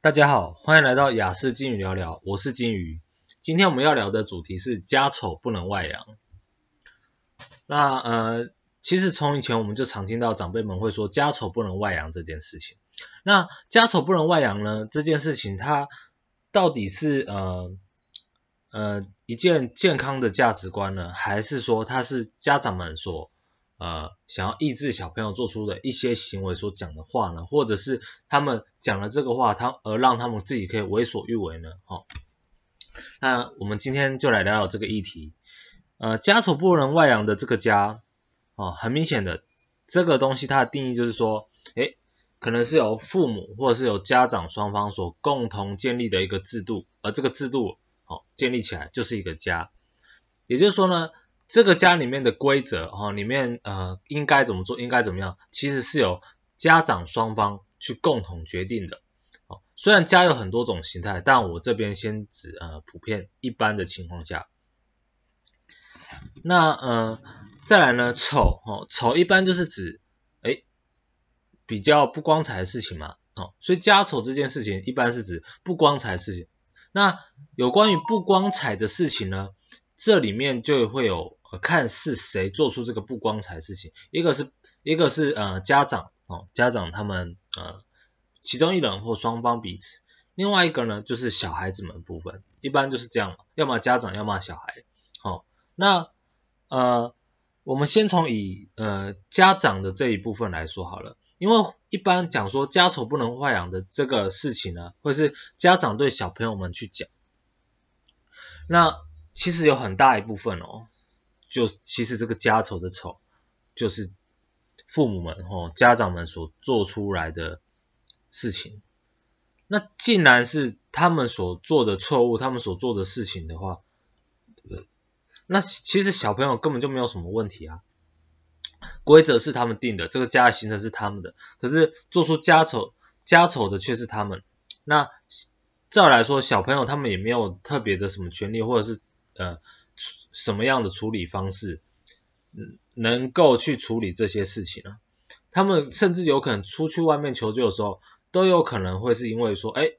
大家好，欢迎来到雅思金鱼聊聊，我是金鱼。今天我们要聊的主题是家丑不能外扬。那呃，其实从以前我们就常听到长辈们会说家丑不能外扬这件事情。那家丑不能外扬呢？这件事情它到底是呃呃一件健康的价值观呢，还是说它是家长们所呃，想要抑制小朋友做出的一些行为所讲的话呢，或者是他们讲了这个话，他而让他们自己可以为所欲为呢？哦，那我们今天就来聊聊这个议题。呃，家丑不能外扬的这个家，哦，很明显的这个东西它的定义就是说，诶，可能是由父母或者是由家长双方所共同建立的一个制度，而这个制度，哦，建立起来就是一个家。也就是说呢。这个家里面的规则哈，里面呃应该怎么做，应该怎么样，其实是由家长双方去共同决定的。哦，虽然家有很多种形态，但我这边先指呃普遍一般的情况下。那呃再来呢，丑哦，丑一般就是指诶比较不光彩的事情嘛，哦，所以家丑这件事情一般是指不光彩的事情。那有关于不光彩的事情呢，这里面就会有。看是谁做出这个不光彩的事情，一个是一个是呃家长哦，家长他们呃其中一人或双方彼此，另外一个呢就是小孩子们部分，一般就是这样，要么家长，要么小孩。好、哦，那呃我们先从以呃家长的这一部分来说好了，因为一般讲说家丑不能外扬的这个事情呢，会是家长对小朋友们去讲，那其实有很大一部分哦。就其实这个家丑的丑，就是父母们吼家长们所做出来的事情。那既然是他们所做的错误，他们所做的事情的话，那其实小朋友根本就没有什么问题啊。规则是他们定的，这个家的形成是他们的，可是做出家丑家丑的却是他们。那照来说，小朋友他们也没有特别的什么权利，或者是呃。什么样的处理方式，嗯能够去处理这些事情呢？他们甚至有可能出去外面求救的时候，都有可能会是因为说，哎，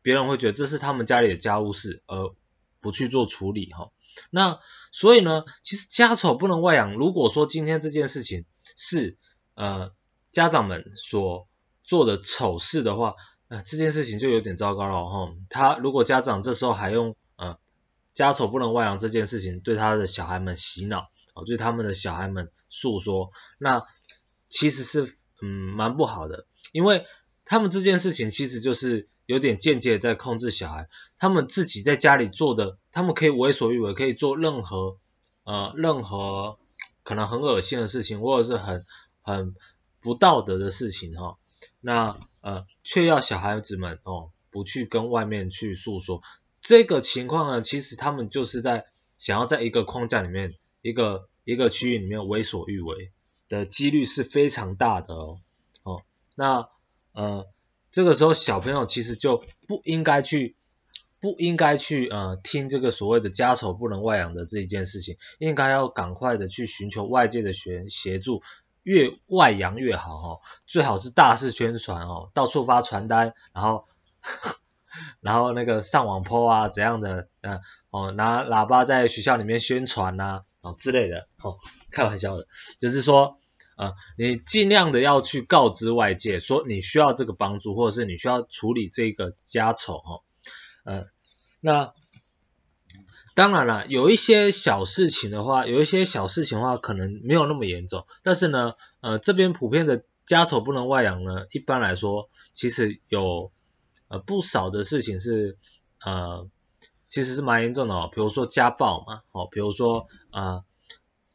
别人会觉得这是他们家里的家务事，而不去做处理哈。那所以呢，其实家丑不能外扬。如果说今天这件事情是呃家长们所做的丑事的话，那、这件事情就有点糟糕了哈。他如果家长这时候还用呃。家丑不能外扬这件事情，对他的小孩们洗脑，哦，对他们的小孩们诉说，那其实是嗯蛮不好的，因为他们这件事情其实就是有点间接在控制小孩，他们自己在家里做的，他们可以为所欲为，可以做任何呃任何可能很恶心的事情，或者是很很不道德的事情哈，那呃却要小孩子们哦不去跟外面去诉说。这个情况呢，其实他们就是在想要在一个框架里面，一个一个区域里面为所欲为的几率是非常大的哦。哦，那呃，这个时候小朋友其实就不应该去，不应该去呃听这个所谓的家丑不能外扬的这一件事情，应该要赶快的去寻求外界的协协助，越外扬越好哦，最好是大肆宣传哦，到处发传单，然后。然后那个上网 po 啊怎样的，嗯哦拿喇叭在学校里面宣传呐、哦之类的，哦开玩笑的，就是说，呃你尽量的要去告知外界说你需要这个帮助，或者是你需要处理这个家丑哦，呃那当然了，有一些小事情的话，有一些小事情的话可能没有那么严重，但是呢，呃这边普遍的家丑不能外扬呢，一般来说其实有。呃，不少的事情是呃，其实是蛮严重的哦，比如说家暴嘛，哦，比如说呃，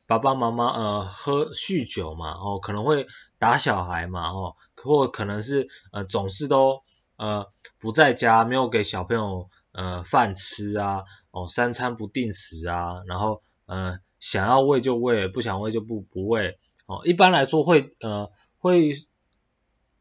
爸爸妈妈呃喝酗酒嘛，哦，可能会打小孩嘛，哦，或可能是呃总是都呃不在家，没有给小朋友呃饭吃啊，哦，三餐不定时啊，然后呃想要喂就喂，不想喂就不不喂，哦，一般来说会呃会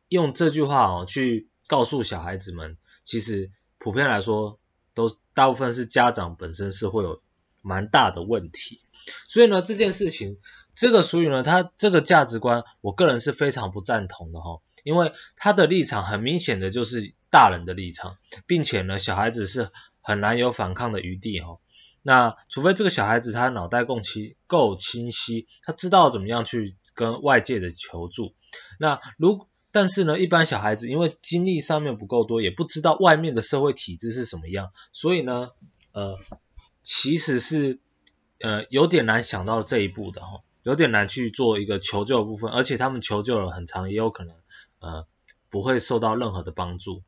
用这句话哦去。告诉小孩子们，其实普遍来说，都大部分是家长本身是会有蛮大的问题，所以呢，这件事情，这个属于呢，他这个价值观，我个人是非常不赞同的哈，因为他的立场很明显的就是大人的立场，并且呢，小孩子是很难有反抗的余地哈。那除非这个小孩子他脑袋够清够清晰，他知道怎么样去跟外界的求助。那如但是呢，一般小孩子因为经历上面不够多，也不知道外面的社会体制是什么样，所以呢，呃，其实是呃有点难想到这一步的哈，有点难去做一个求救的部分，而且他们求救了很长，也有可能呃不会受到任何的帮助。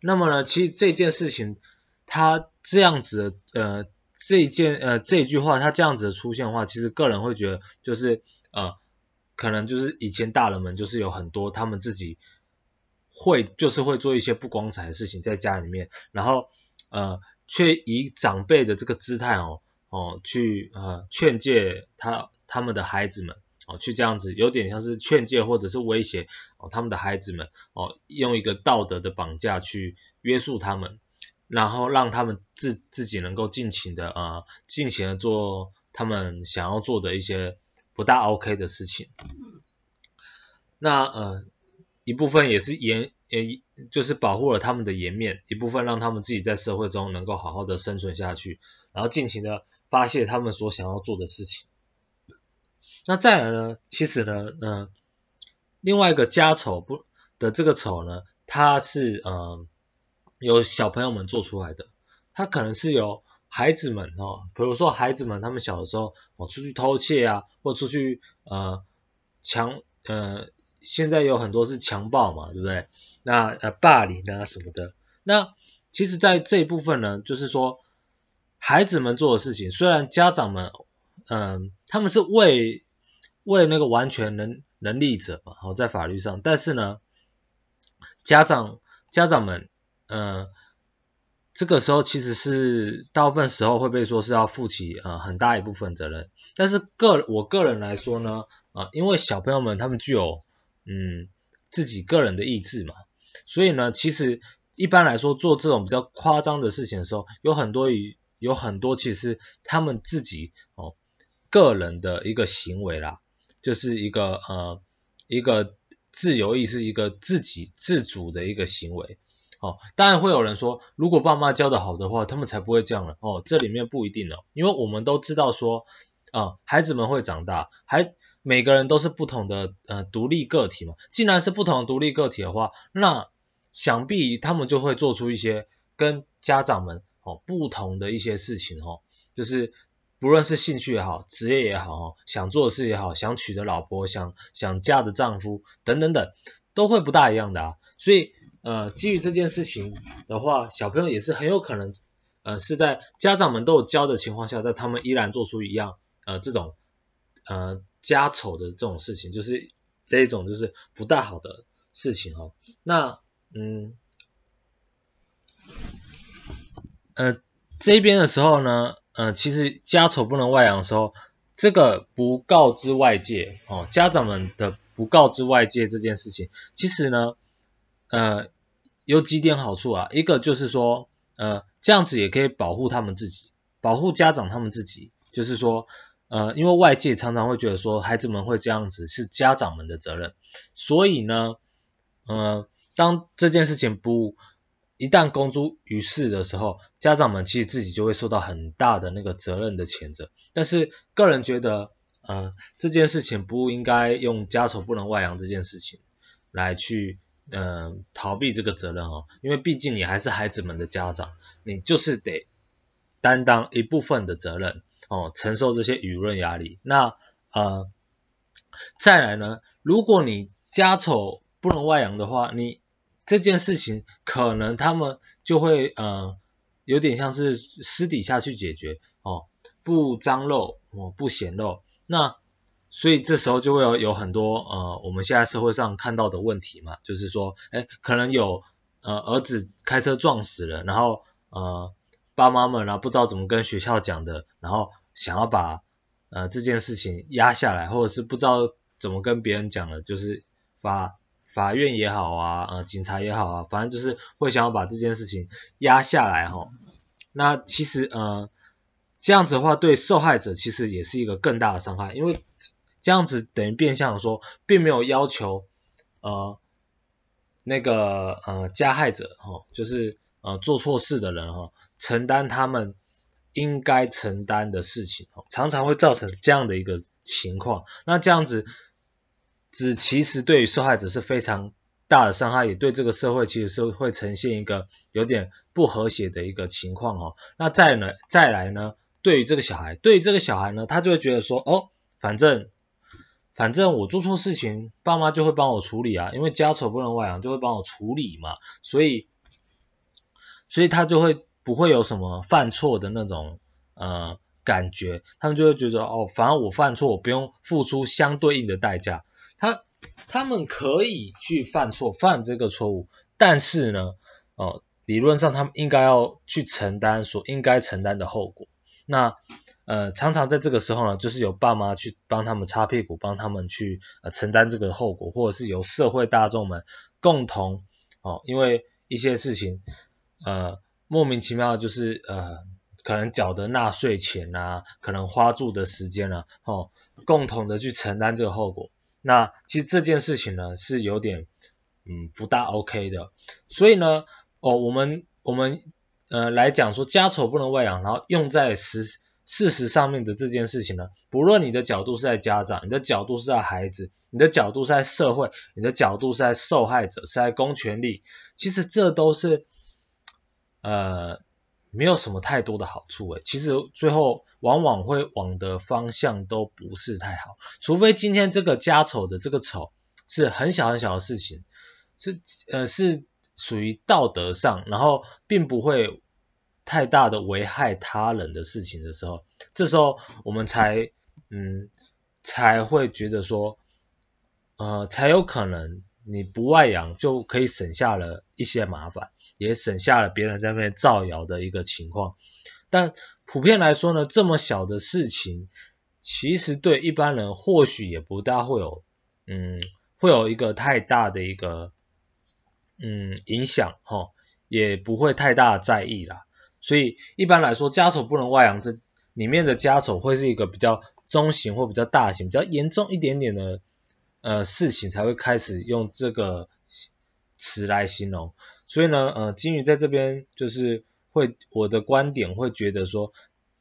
那么呢，其实这件事情。他这样子的，呃，这件，呃，这句话，他这样子的出现的话，其实个人会觉得，就是，呃，可能就是以前大人们就是有很多他们自己会，就是会做一些不光彩的事情在家里面，然后，呃，却以长辈的这个姿态哦，哦，去，呃，劝诫他他们的孩子们，哦，去这样子，有点像是劝诫或者是威胁，哦，他们的孩子们，哦，用一个道德的绑架去约束他们。然后让他们自自己能够尽情的啊，尽情的做他们想要做的一些不大 OK 的事情。那呃一部分也是颜也就是保护了他们的颜面，一部分让他们自己在社会中能够好好的生存下去，然后尽情的发泄他们所想要做的事情。那再来呢，其实呢，嗯、呃，另外一个家丑不的这个丑呢，它是嗯。呃由小朋友们做出来的，它可能是由孩子们哦，比如说孩子们他们小的时候哦出去偷窃啊，或出去呃强呃，现在有很多是强暴嘛，对不对？那呃霸凌啊什么的，那其实，在这一部分呢，就是说孩子们做的事情，虽然家长们嗯、他们是为为那个完全能能力者嘛，好在法律上，但是呢家长家长们。呃，这个时候其实是大部分时候会被说是要负起呃很大一部分责任，但是个我个人来说呢，啊、呃，因为小朋友们他们具有嗯自己个人的意志嘛，所以呢，其实一般来说做这种比较夸张的事情的时候，有很多与有很多其实他们自己哦个人的一个行为啦，就是一个呃一个自由意识，一个自己自主的一个行为。哦，当然会有人说，如果爸妈教得好的话，他们才不会这样了。哦，这里面不一定哦，因为我们都知道说，啊、孩子们会长大，还每个人都是不同的呃独立个体嘛。既然是不同的独立个体的话，那想必他们就会做出一些跟家长们哦不同的一些事情哦，就是不论是兴趣也好，职业也好，哦，想做的事也好，想娶的老婆，想想嫁的丈夫等等等，都会不大一样的啊，所以。呃，基于这件事情的话，小朋友也是很有可能，呃，是在家长们都有教的情况下，在他们依然做出一样，呃，这种，呃，家丑的这种事情，就是这一种就是不大好的事情哦。那，嗯，呃，这边的时候呢，呃，其实家丑不能外扬的时候，这个不告知外界哦，家长们的不告知外界这件事情，其实呢，呃。有几点好处啊，一个就是说，呃，这样子也可以保护他们自己，保护家长他们自己，就是说，呃，因为外界常常会觉得说孩子们会这样子是家长们的责任，所以呢，呃，当这件事情不一旦公诸于世的时候，家长们其实自己就会受到很大的那个责任的谴责。但是个人觉得，呃，这件事情不应该用家丑不能外扬这件事情来去。嗯、逃避这个责任哦，因为毕竟你还是孩子们的家长，你就是得担当一部分的责任哦，承受这些舆论压力。那呃，再来呢，如果你家丑不能外扬的话，你这件事情可能他们就会呃，有点像是私底下去解决哦，不张露哦，不显露。那所以这时候就会有有很多呃，我们现在社会上看到的问题嘛，就是说，哎，可能有呃儿子开车撞死了，然后呃爸妈们呢不知道怎么跟学校讲的，然后想要把呃这件事情压下来，或者是不知道怎么跟别人讲的，就是法法院也好啊，呃警察也好啊，反正就是会想要把这件事情压下来哈。那其实呃这样子的话，对受害者其实也是一个更大的伤害，因为。这样子等于变相说，并没有要求呃那个呃加害者哈、哦，就是呃做错事的人哈、哦，承担他们应该承担的事情，哦，常常会造成这样的一个情况。那这样子，只其实对于受害者是非常大的伤害，也对这个社会其实是会呈现一个有点不和谐的一个情况哦。那再呢，再来呢，对于这个小孩，对于这个小孩呢，他就会觉得说，哦，反正反正我做错事情，爸妈就会帮我处理啊，因为家丑不能外扬，就会帮我处理嘛，所以所以他就会不会有什么犯错的那种呃感觉，他们就会觉得哦，反正我犯错，我不用付出相对应的代价，他。他们可以去犯错，犯这个错误，但是呢，哦，理论上他们应该要去承担所应该承担的后果。那呃，常常在这个时候呢，就是由爸妈去帮他们擦屁股，帮他们去呃承担这个后果，或者是由社会大众们共同哦，因为一些事情呃莫名其妙就是呃可能缴的纳税钱啊，可能花住的时间啊，哦，共同的去承担这个后果。那其实这件事情呢是有点嗯不大 OK 的，所以呢哦我们我们呃来讲说家丑不能外扬，然后用在实事实上面的这件事情呢，不论你的角度是在家长，你的角度是在孩子，你的角度是在社会，你的角度是在受害者，是在公权力，其实这都是呃。没有什么太多的好处诶，其实最后往往会往的方向都不是太好，除非今天这个家丑的这个丑是很小很小的事情，是呃是属于道德上，然后并不会太大的危害他人的事情的时候，这时候我们才嗯才会觉得说呃才有可能你不外扬就可以省下了一些麻烦。也省下了别人在那边造谣的一个情况，但普遍来说呢，这么小的事情，其实对一般人或许也不大会有，嗯，会有一个太大的一个，嗯，影响齁，也不会太大在意啦。所以一般来说，家丑不能外扬，这里面的家丑会是一个比较中型或比较大型、比较严重一点点的，呃，事情才会开始用这个词来形容。所以呢，呃，金鱼在这边就是会，我的观点会觉得说，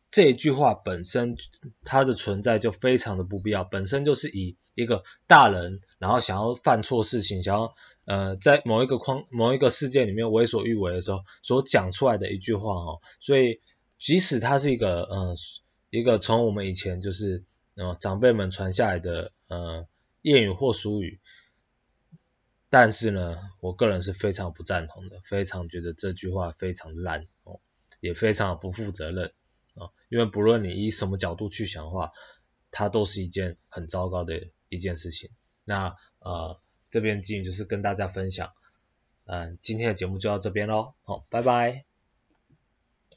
这一句话本身它的存在就非常的不必要，本身就是以一个大人然后想要犯错事情，想要呃在某一个框某一个事件里面为所欲为的时候所讲出来的一句话哦，所以即使它是一个呃一个从我们以前就是呃长辈们传下来的呃谚语或俗语。但是呢，我个人是非常不赞同的，非常觉得这句话非常烂哦，也非常不负责任啊，因为不论你以什么角度去想的话，它都是一件很糟糕的一件事情。那呃，这边金鱼就是跟大家分享，嗯，今天的节目就到这边喽，好，拜拜。